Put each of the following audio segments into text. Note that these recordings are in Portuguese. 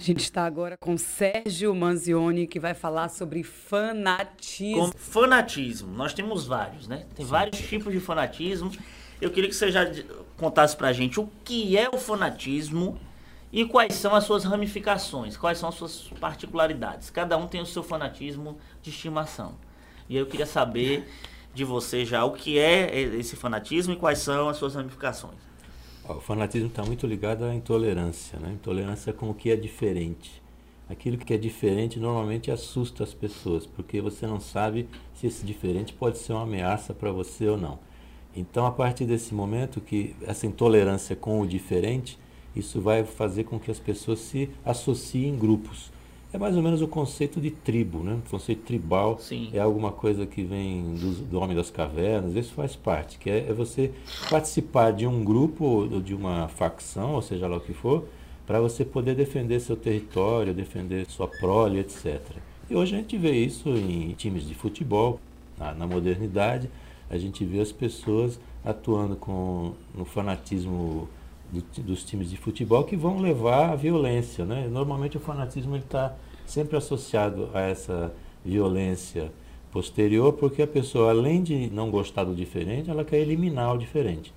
A gente está agora com Sérgio Manzioni, que vai falar sobre fanatismo. Com fanatismo, nós temos vários, né? Tem Sim. vários tipos de fanatismo. Eu queria que você já contasse pra gente o que é o fanatismo e quais são as suas ramificações, quais são as suas particularidades. Cada um tem o seu fanatismo de estimação. E eu queria saber de você já o que é esse fanatismo e quais são as suas ramificações. O fanatismo está muito ligado à intolerância, né? Intolerância com o que é diferente. Aquilo que é diferente normalmente assusta as pessoas, porque você não sabe se esse diferente pode ser uma ameaça para você ou não. Então, a partir desse momento que essa intolerância com o diferente, isso vai fazer com que as pessoas se associem em grupos. É mais ou menos o conceito de tribo, né? O conceito tribal Sim. é alguma coisa que vem do, do homem das cavernas, isso faz parte, que é, é você participar de um grupo ou de uma facção, ou seja lá o que for, para você poder defender seu território, defender sua prole, etc. E hoje a gente vê isso em times de futebol, na, na modernidade, a gente vê as pessoas atuando com no fanatismo do, dos times de futebol que vão levar à violência. Né? Normalmente o fanatismo está sempre associado a essa violência posterior, porque a pessoa, além de não gostar do diferente, ela quer eliminar o diferente.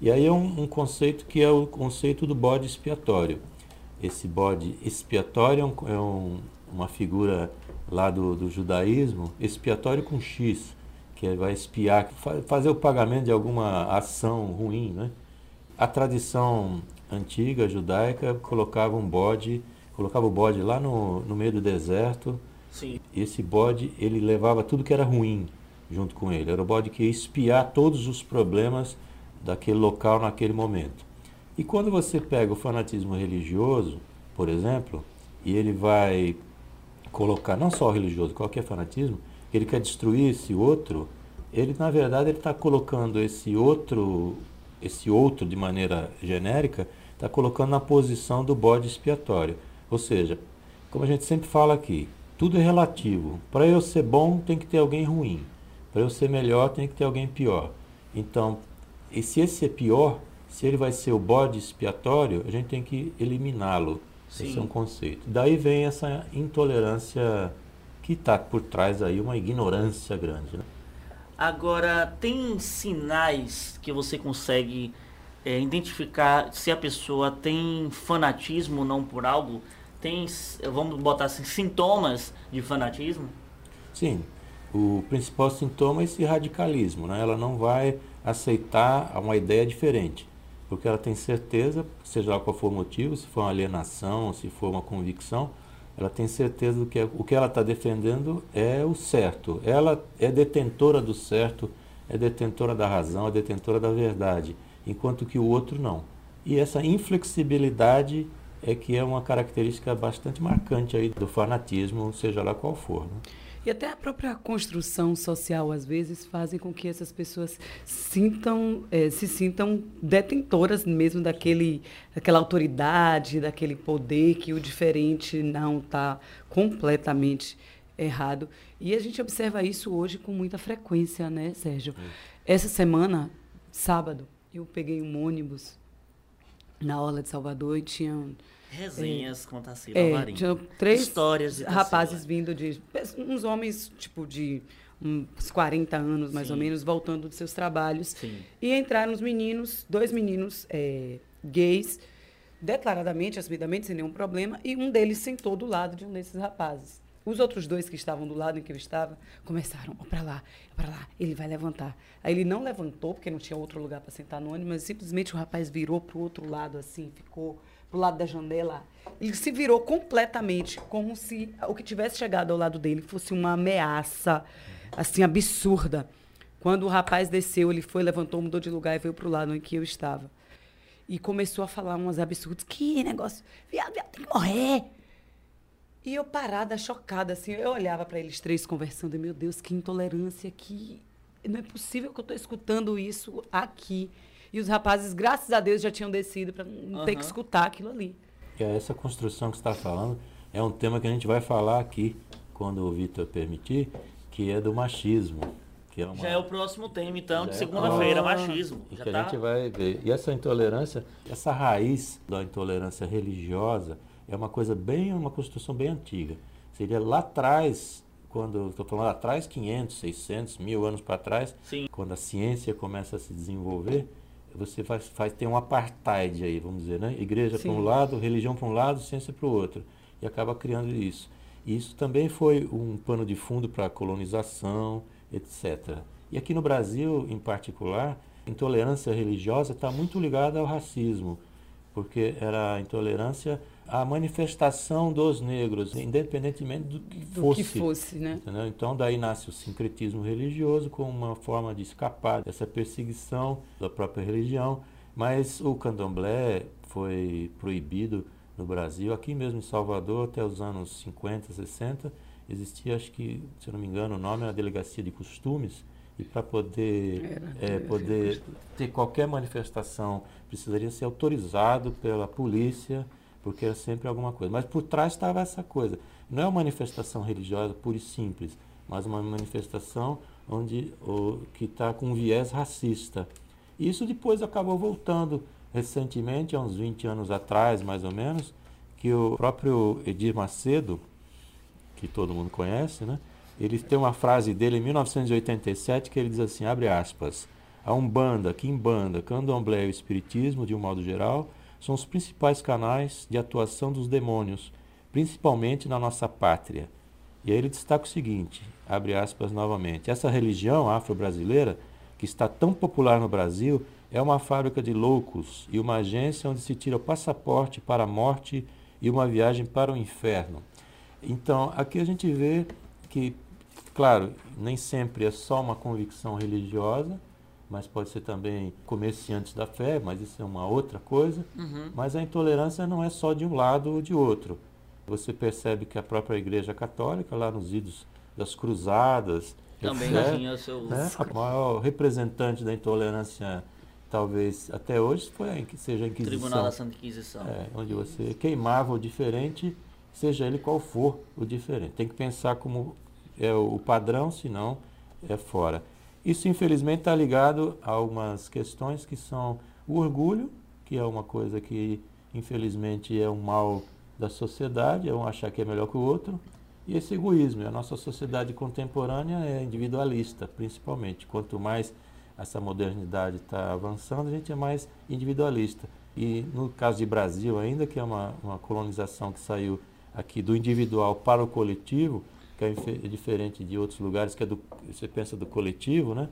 E aí é um, um conceito que é o conceito do bode expiatório. Esse bode expiatório é, um, é um, uma figura lá do, do judaísmo, expiatório com X, que vai espiar, fazer o pagamento de alguma ação ruim, né? A tradição antiga judaica colocava um bode, colocava o bode lá no, no meio do deserto. Sim. Esse bode, ele levava tudo que era ruim junto com ele. Era o bode que ia espiar todos os problemas daquele local naquele momento. E quando você pega o fanatismo religioso, por exemplo, e ele vai colocar, não só o religioso, qualquer fanatismo, ele quer destruir esse outro, ele na verdade ele está colocando esse outro esse outro de maneira genérica, está colocando na posição do bode expiatório. Ou seja, como a gente sempre fala aqui, tudo é relativo. Para eu ser bom, tem que ter alguém ruim. Para eu ser melhor, tem que ter alguém pior. Então, e se esse é pior, se ele vai ser o bode expiatório, a gente tem que eliminá-lo. Esse é um conceito. Daí vem essa intolerância que está por trás aí, uma ignorância grande. Né? Agora, tem sinais que você consegue é, identificar se a pessoa tem fanatismo ou não por algo? Tem, vamos botar assim, sintomas de fanatismo? Sim. O principal sintoma é esse radicalismo. Né? Ela não vai aceitar uma ideia diferente, porque ela tem certeza, seja lá qual for o motivo, se for uma alienação, se for uma convicção, ela tem certeza do que é, o que ela está defendendo é o certo. Ela é detentora do certo, é detentora da razão, é detentora da verdade, enquanto que o outro não. E essa inflexibilidade é que é uma característica bastante marcante aí do fanatismo, seja lá qual for. Né? E até a própria construção social, às vezes, fazem com que essas pessoas sintam, é, se sintam detentoras mesmo daquele, daquela autoridade, daquele poder que o diferente não está completamente errado. E a gente observa isso hoje com muita frequência, né, Sérgio? Essa semana, sábado, eu peguei um ônibus na Orla de Salvador e tinha Resenhas com Tarsila é, Tinha três Histórias de rapazes vindo de. uns homens, tipo, de uns 40 anos, mais Sim. ou menos, voltando de seus trabalhos. Sim. E entraram os meninos, dois meninos é, gays, declaradamente, assumidamente, sem nenhum problema, e um deles sentou do lado de um desses rapazes. Os outros dois que estavam do lado em que eu estava começaram, ó, para lá, para lá, ele vai levantar. Aí ele não levantou, porque não tinha outro lugar para sentar no ônibus, mas simplesmente o rapaz virou para o outro lado, assim, ficou pro lado da janela, ele se virou completamente, como se o que tivesse chegado ao lado dele fosse uma ameaça, assim, absurda. Quando o rapaz desceu, ele foi, levantou, mudou de lugar e veio pro lado em que eu estava. E começou a falar umas absurdas. Que negócio, viado, viado, tem que morrer. E eu parada, chocada, assim, eu olhava para eles três conversando, e meu Deus, que intolerância, que não é possível que eu estou escutando isso aqui. E os rapazes, graças a Deus, já tinham descido para não uhum. ter que escutar aquilo ali. É, essa construção que você está falando é um tema que a gente vai falar aqui, quando o Vitor permitir, que é do machismo. Que é uma... Já é o próximo tema, então, de é segunda-feira, machismo. E que tá... a gente vai ver. E essa intolerância, essa raiz da intolerância religiosa, é uma coisa bem, uma construção bem antiga. Seria lá atrás, quando estou falando lá atrás, 500, 600, mil anos para trás, Sim. quando a ciência começa a se desenvolver, você faz, faz tem um apartheid aí, vamos dizer, né? Igreja para um lado, religião para um lado, ciência para o outro, e acaba criando isso. E isso também foi um pano de fundo para a colonização, etc. E aqui no Brasil, em particular, intolerância religiosa está muito ligada ao racismo, porque era a intolerância à manifestação dos negros, independentemente do que do fosse. Que fosse né? Entendeu? Então daí nasce o sincretismo religioso como uma forma de escapar dessa perseguição da própria religião. Mas o candomblé foi proibido no Brasil, aqui mesmo em Salvador, até os anos 50, 60, existia, acho que, se não me engano, o nome era Delegacia de Costumes, e para poder, é, poder ter qualquer manifestação precisaria ser autorizado pela polícia, porque era sempre alguma coisa. Mas por trás estava essa coisa. Não é uma manifestação religiosa pura e simples, mas uma manifestação onde o, que está com um viés racista. Isso depois acabou voltando recentemente, há uns 20 anos atrás, mais ou menos, que o próprio Edir Macedo, que todo mundo conhece, né? Ele tem uma frase dele em 1987 que ele diz assim, abre aspas, a Umbanda, Quimbanda, Candomblé e o Espiritismo, de um modo geral, são os principais canais de atuação dos demônios, principalmente na nossa pátria. E aí ele destaca o seguinte, abre aspas novamente, essa religião afro-brasileira, que está tão popular no Brasil, é uma fábrica de loucos e uma agência onde se tira o passaporte para a morte e uma viagem para o inferno. Então, aqui a gente vê que Claro, nem sempre é só uma convicção religiosa, mas pode ser também comerciantes da fé, mas isso é uma outra coisa. Uhum. Mas a intolerância não é só de um lado ou de outro. Você percebe que a própria Igreja Católica, lá nos idos das Cruzadas, também etc, tinha seu... né, a maior representante da intolerância, talvez até hoje, foi a, seja a Inquisição. Tribunal da Santa Inquisição. É, onde você queimava o diferente, seja ele qual for o diferente. Tem que pensar como é o padrão, senão é fora. Isso, infelizmente, está ligado a algumas questões que são o orgulho, que é uma coisa que, infelizmente, é um mal da sociedade, é um achar que é melhor que o outro, e esse egoísmo. A nossa sociedade contemporânea é individualista, principalmente. Quanto mais essa modernidade está avançando, a gente é mais individualista. E no caso de Brasil, ainda que é uma, uma colonização que saiu aqui do individual para o coletivo, que é diferente de outros lugares, que é do, você pensa do coletivo, né?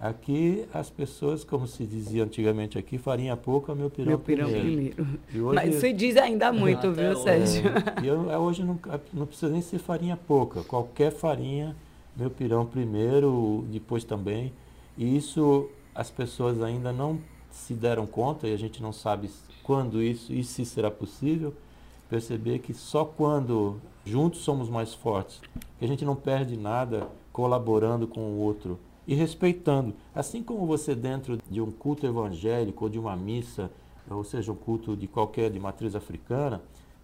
Aqui as pessoas, como se dizia antigamente aqui, farinha pouca, meu pirão, meu pirão primeiro. primeiro. Hoje, Mas você diz ainda muito, viu, Sérgio? É, e eu, hoje não, não precisa nem ser farinha pouca, qualquer farinha, meu pirão primeiro, depois também. E isso as pessoas ainda não se deram conta, e a gente não sabe quando isso e se será possível, perceber que só quando juntos somos mais fortes, que a gente não perde nada colaborando com o outro e respeitando. Assim como você dentro de um culto evangélico ou de uma missa, ou seja, um culto de qualquer de matriz africana,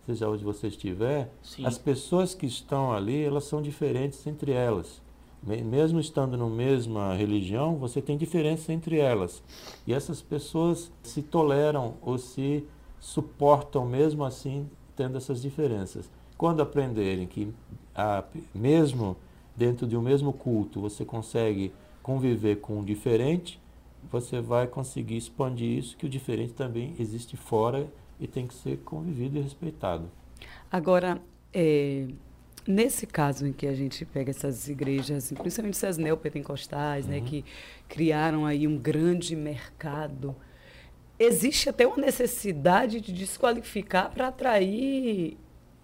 seja onde você estiver, Sim. as pessoas que estão ali, elas são diferentes entre elas. Mesmo estando na mesma religião, você tem diferença entre elas. E essas pessoas se toleram ou se suportam mesmo assim tendo essas diferenças. Quando aprenderem que, a, mesmo dentro de um mesmo culto, você consegue conviver com o diferente, você vai conseguir expandir isso, que o diferente também existe fora e tem que ser convivido e respeitado. Agora, é, nesse caso em que a gente pega essas igrejas, principalmente essas neopentecostais, né, uhum. né, que criaram aí um grande mercado existe até uma necessidade de desqualificar para atrair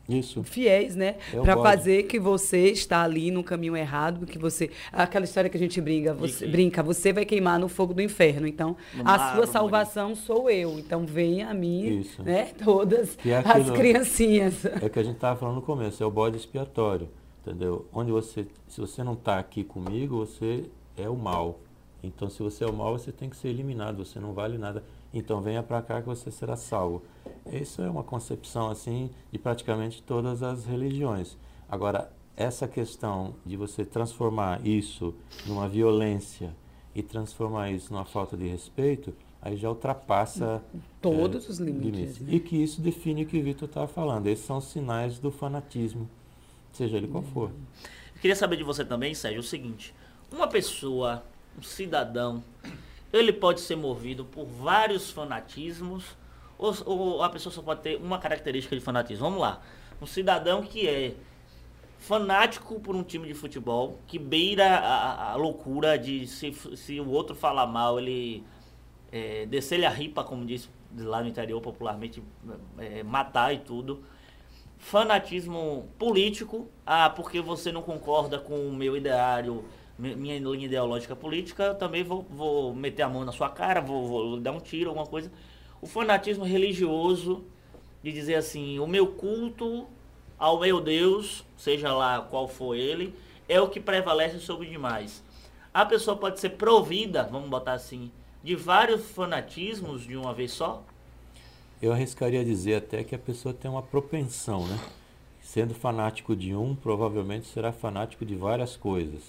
isso. fiéis, né? Para fazer que você está ali no caminho errado, que você aquela história que a gente brinca, você brinca, você vai queimar no fogo do inferno. Então, no a sua salvação sou eu. Então, venha a mim, Isso. né? Todas é aquilo, as criancinhas. É que a gente estava falando no começo, é o bode expiatório, entendeu? Onde você, se você não está aqui comigo, você é o mal. Então, se você é o mal, você tem que ser eliminado, você não vale nada. Então venha para cá que você será salvo. Isso é uma concepção assim de praticamente todas as religiões. Agora, essa questão de você transformar isso numa violência e transformar isso numa falta de respeito, aí já ultrapassa todos é, os limites. limites. Né? E que isso define o que o Vitor estava falando. Esses são os sinais do fanatismo, seja ele qual for. Eu queria saber de você também, Sérgio, o seguinte: uma pessoa, um cidadão, ele pode ser movido por vários fanatismos ou, ou a pessoa só pode ter uma característica de fanatismo? Vamos lá. Um cidadão que é fanático por um time de futebol, que beira a, a loucura de se, se o outro falar mal, ele é, descer-lhe a ripa, como diz lá no interior popularmente, é, matar e tudo. Fanatismo político, ah, porque você não concorda com o meu ideário, minha linha ideológica política, eu também vou, vou meter a mão na sua cara, vou, vou dar um tiro, alguma coisa. O fanatismo religioso, de dizer assim, o meu culto ao meu Deus, seja lá qual for ele, é o que prevalece sobre demais. A pessoa pode ser provida, vamos botar assim, de vários fanatismos de uma vez só? Eu arriscaria dizer até que a pessoa tem uma propensão, né? Sendo fanático de um, provavelmente será fanático de várias coisas.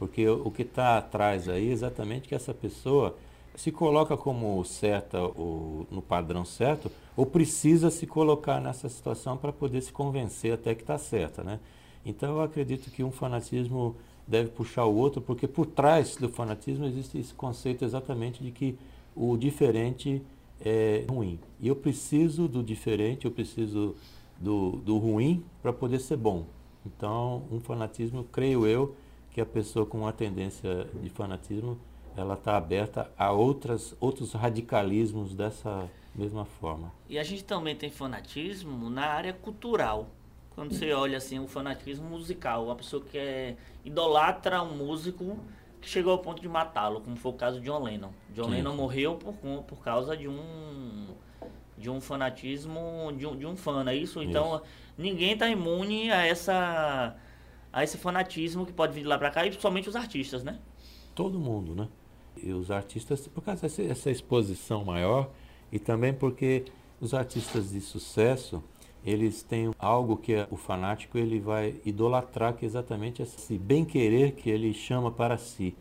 Porque o que está atrás aí é exatamente que essa pessoa se coloca como certa ou no padrão certo, ou precisa se colocar nessa situação para poder se convencer até que está certa, né? Então eu acredito que um fanatismo deve puxar o outro, porque por trás do fanatismo existe esse conceito exatamente de que o diferente é ruim. E eu preciso do diferente, eu preciso do, do ruim para poder ser bom. Então, um fanatismo, creio eu, que a pessoa com uma tendência de fanatismo ela está aberta a outras, outros radicalismos dessa mesma forma. E a gente também tem fanatismo na área cultural. Quando você olha assim, o fanatismo musical, uma pessoa que é, idolatra um músico que chegou ao ponto de matá-lo, como foi o caso de John Lennon. John Sim. Lennon morreu por, por causa de um de um fanatismo de um, de um fã, é isso? Então, isso. ninguém está imune a essa a esse fanatismo que pode vir de lá para cá, e principalmente os artistas, né? Todo mundo, né? e os artistas, por causa dessa essa exposição maior e também porque os artistas de sucesso, eles têm algo que é, o fanático ele vai idolatrar, que é exatamente esse bem-querer que ele chama para si.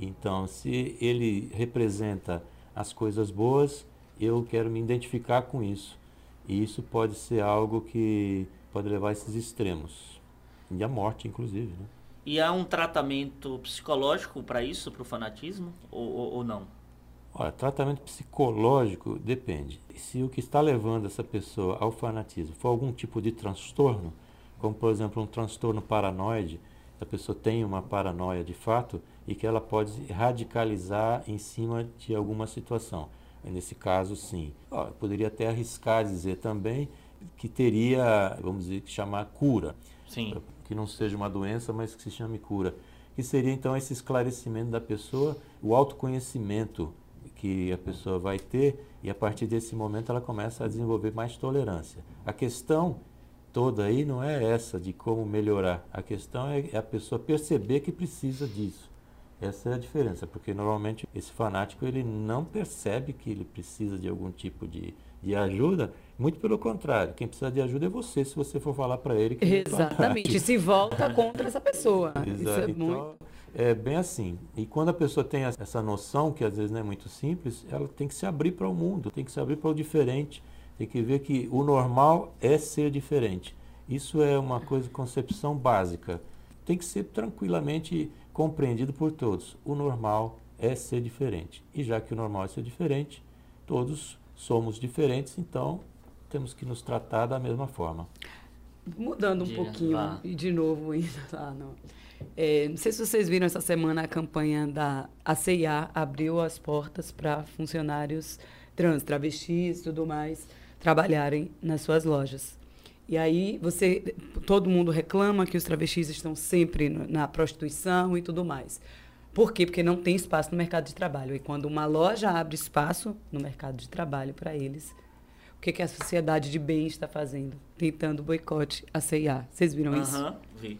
Então, se ele representa as coisas boas, eu quero me identificar com isso. E isso pode ser algo que pode levar a esses extremos. E a morte, inclusive. Né? E há um tratamento psicológico para isso, para o fanatismo, ou, ou, ou, não? Olha, tratamento psicológico depende. Se o que está levando essa pessoa ao fanatismo for algum tipo de transtorno, como por exemplo um transtorno paranoide, a pessoa tem uma paranoia de fato e que ela pode radicalizar em cima de alguma situação. Nesse caso, sim. Poderia até arriscar dizer também que teria, vamos dizer, que chamar cura. Sim que não seja uma doença, mas que se chame cura. Que seria então esse esclarecimento da pessoa, o autoconhecimento que a pessoa vai ter e a partir desse momento ela começa a desenvolver mais tolerância. A questão toda aí não é essa de como melhorar, a questão é a pessoa perceber que precisa disso. Essa é a diferença, porque normalmente esse fanático ele não percebe que ele precisa de algum tipo de, de ajuda, muito pelo contrário, quem precisa de ajuda é você, se você for falar para ele que Exatamente, se volta contra essa pessoa. Exato. Isso é então, muito... é bem assim. E quando a pessoa tem essa noção, que às vezes não é muito simples, ela tem que se abrir para o mundo, tem que se abrir para o diferente, tem que ver que o normal é ser diferente. Isso é uma coisa, concepção básica. Tem que ser tranquilamente compreendido por todos. O normal é ser diferente. E já que o normal é ser diferente, todos somos diferentes, então temos que nos tratar da mesma forma. Mudando um pouquinho, e de novo indo lá, não. É, não sei se vocês viram essa semana a campanha da CIA abriu as portas para funcionários trans, travestis e tudo mais trabalharem nas suas lojas. E aí você, todo mundo reclama que os travestis estão sempre na prostituição e tudo mais. Por quê? Porque não tem espaço no mercado de trabalho. E quando uma loja abre espaço no mercado de trabalho para eles, que, que a sociedade de bem está fazendo? Tentando boicote a CIA. Vocês viram uhum, isso? vi.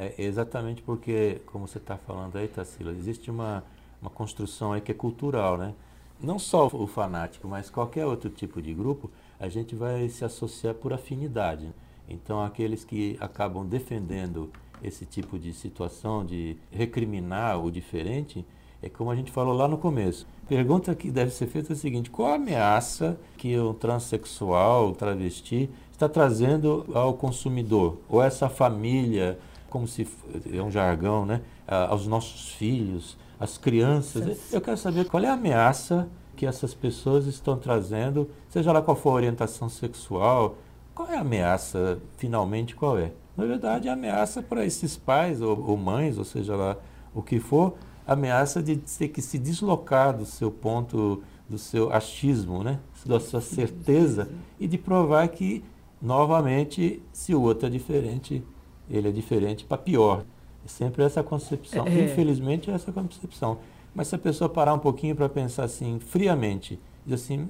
É, exatamente porque, como você está falando aí, Tassila, existe uma, uma construção aí que é cultural, né? Não só o fanático, mas qualquer outro tipo de grupo, a gente vai se associar por afinidade. Então, aqueles que acabam defendendo esse tipo de situação de recriminar o diferente, É como a gente falou lá no começo. Pergunta que deve ser feita é a seguinte: qual a ameaça que o transexual, o travesti, está trazendo ao consumidor? Ou essa família, como se é um jargão, né? aos nossos filhos, às crianças. Eu quero saber qual é a ameaça que essas pessoas estão trazendo, seja lá qual for a orientação sexual, qual é a ameaça, finalmente, qual é? Na verdade, ameaça para esses pais ou, ou mães, ou seja lá o que for, ameaça de ter que se deslocar do seu ponto, do seu achismo, né? da sua certeza, e de provar que, novamente, se o outro é diferente, ele é diferente para pior. É sempre essa concepção. É. Infelizmente, é essa concepção. Mas se a pessoa parar um pouquinho para pensar assim, friamente, diz assim,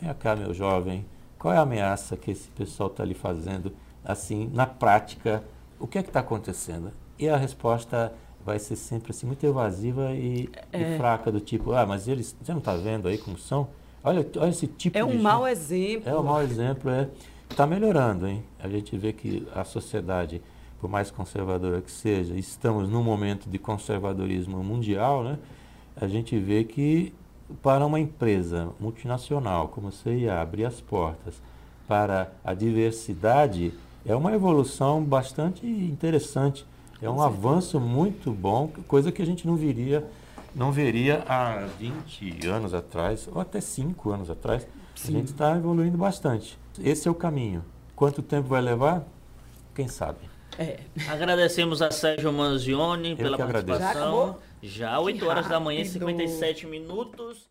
vem cá, meu jovem, qual é a ameaça que esse pessoal está lhe fazendo, assim, na prática, o que é que está acontecendo? E a resposta vai ser sempre assim muito evasiva e, é. e, fraca do tipo, ah, mas eles, você não está vendo aí como são? Olha, olha esse tipo é um de mau exemplo. É um mau exemplo, é. Está melhorando, hein? A gente vê que a sociedade, por mais conservadora que seja, estamos num momento de conservadorismo mundial, né? A gente vê que para uma empresa multinacional como a CIA abrir as portas para a diversidade é uma evolução bastante interessante é um avanço muito bom, coisa que a gente não viria, não veria há 20 anos atrás, ou até 5 anos atrás. Sim. A gente está evoluindo bastante. Esse é o caminho. Quanto tempo vai levar? Quem sabe. É. Agradecemos a Sérgio Manzioni pela participação. Agradeço. Já, Já 8 horas da manhã, 57 minutos.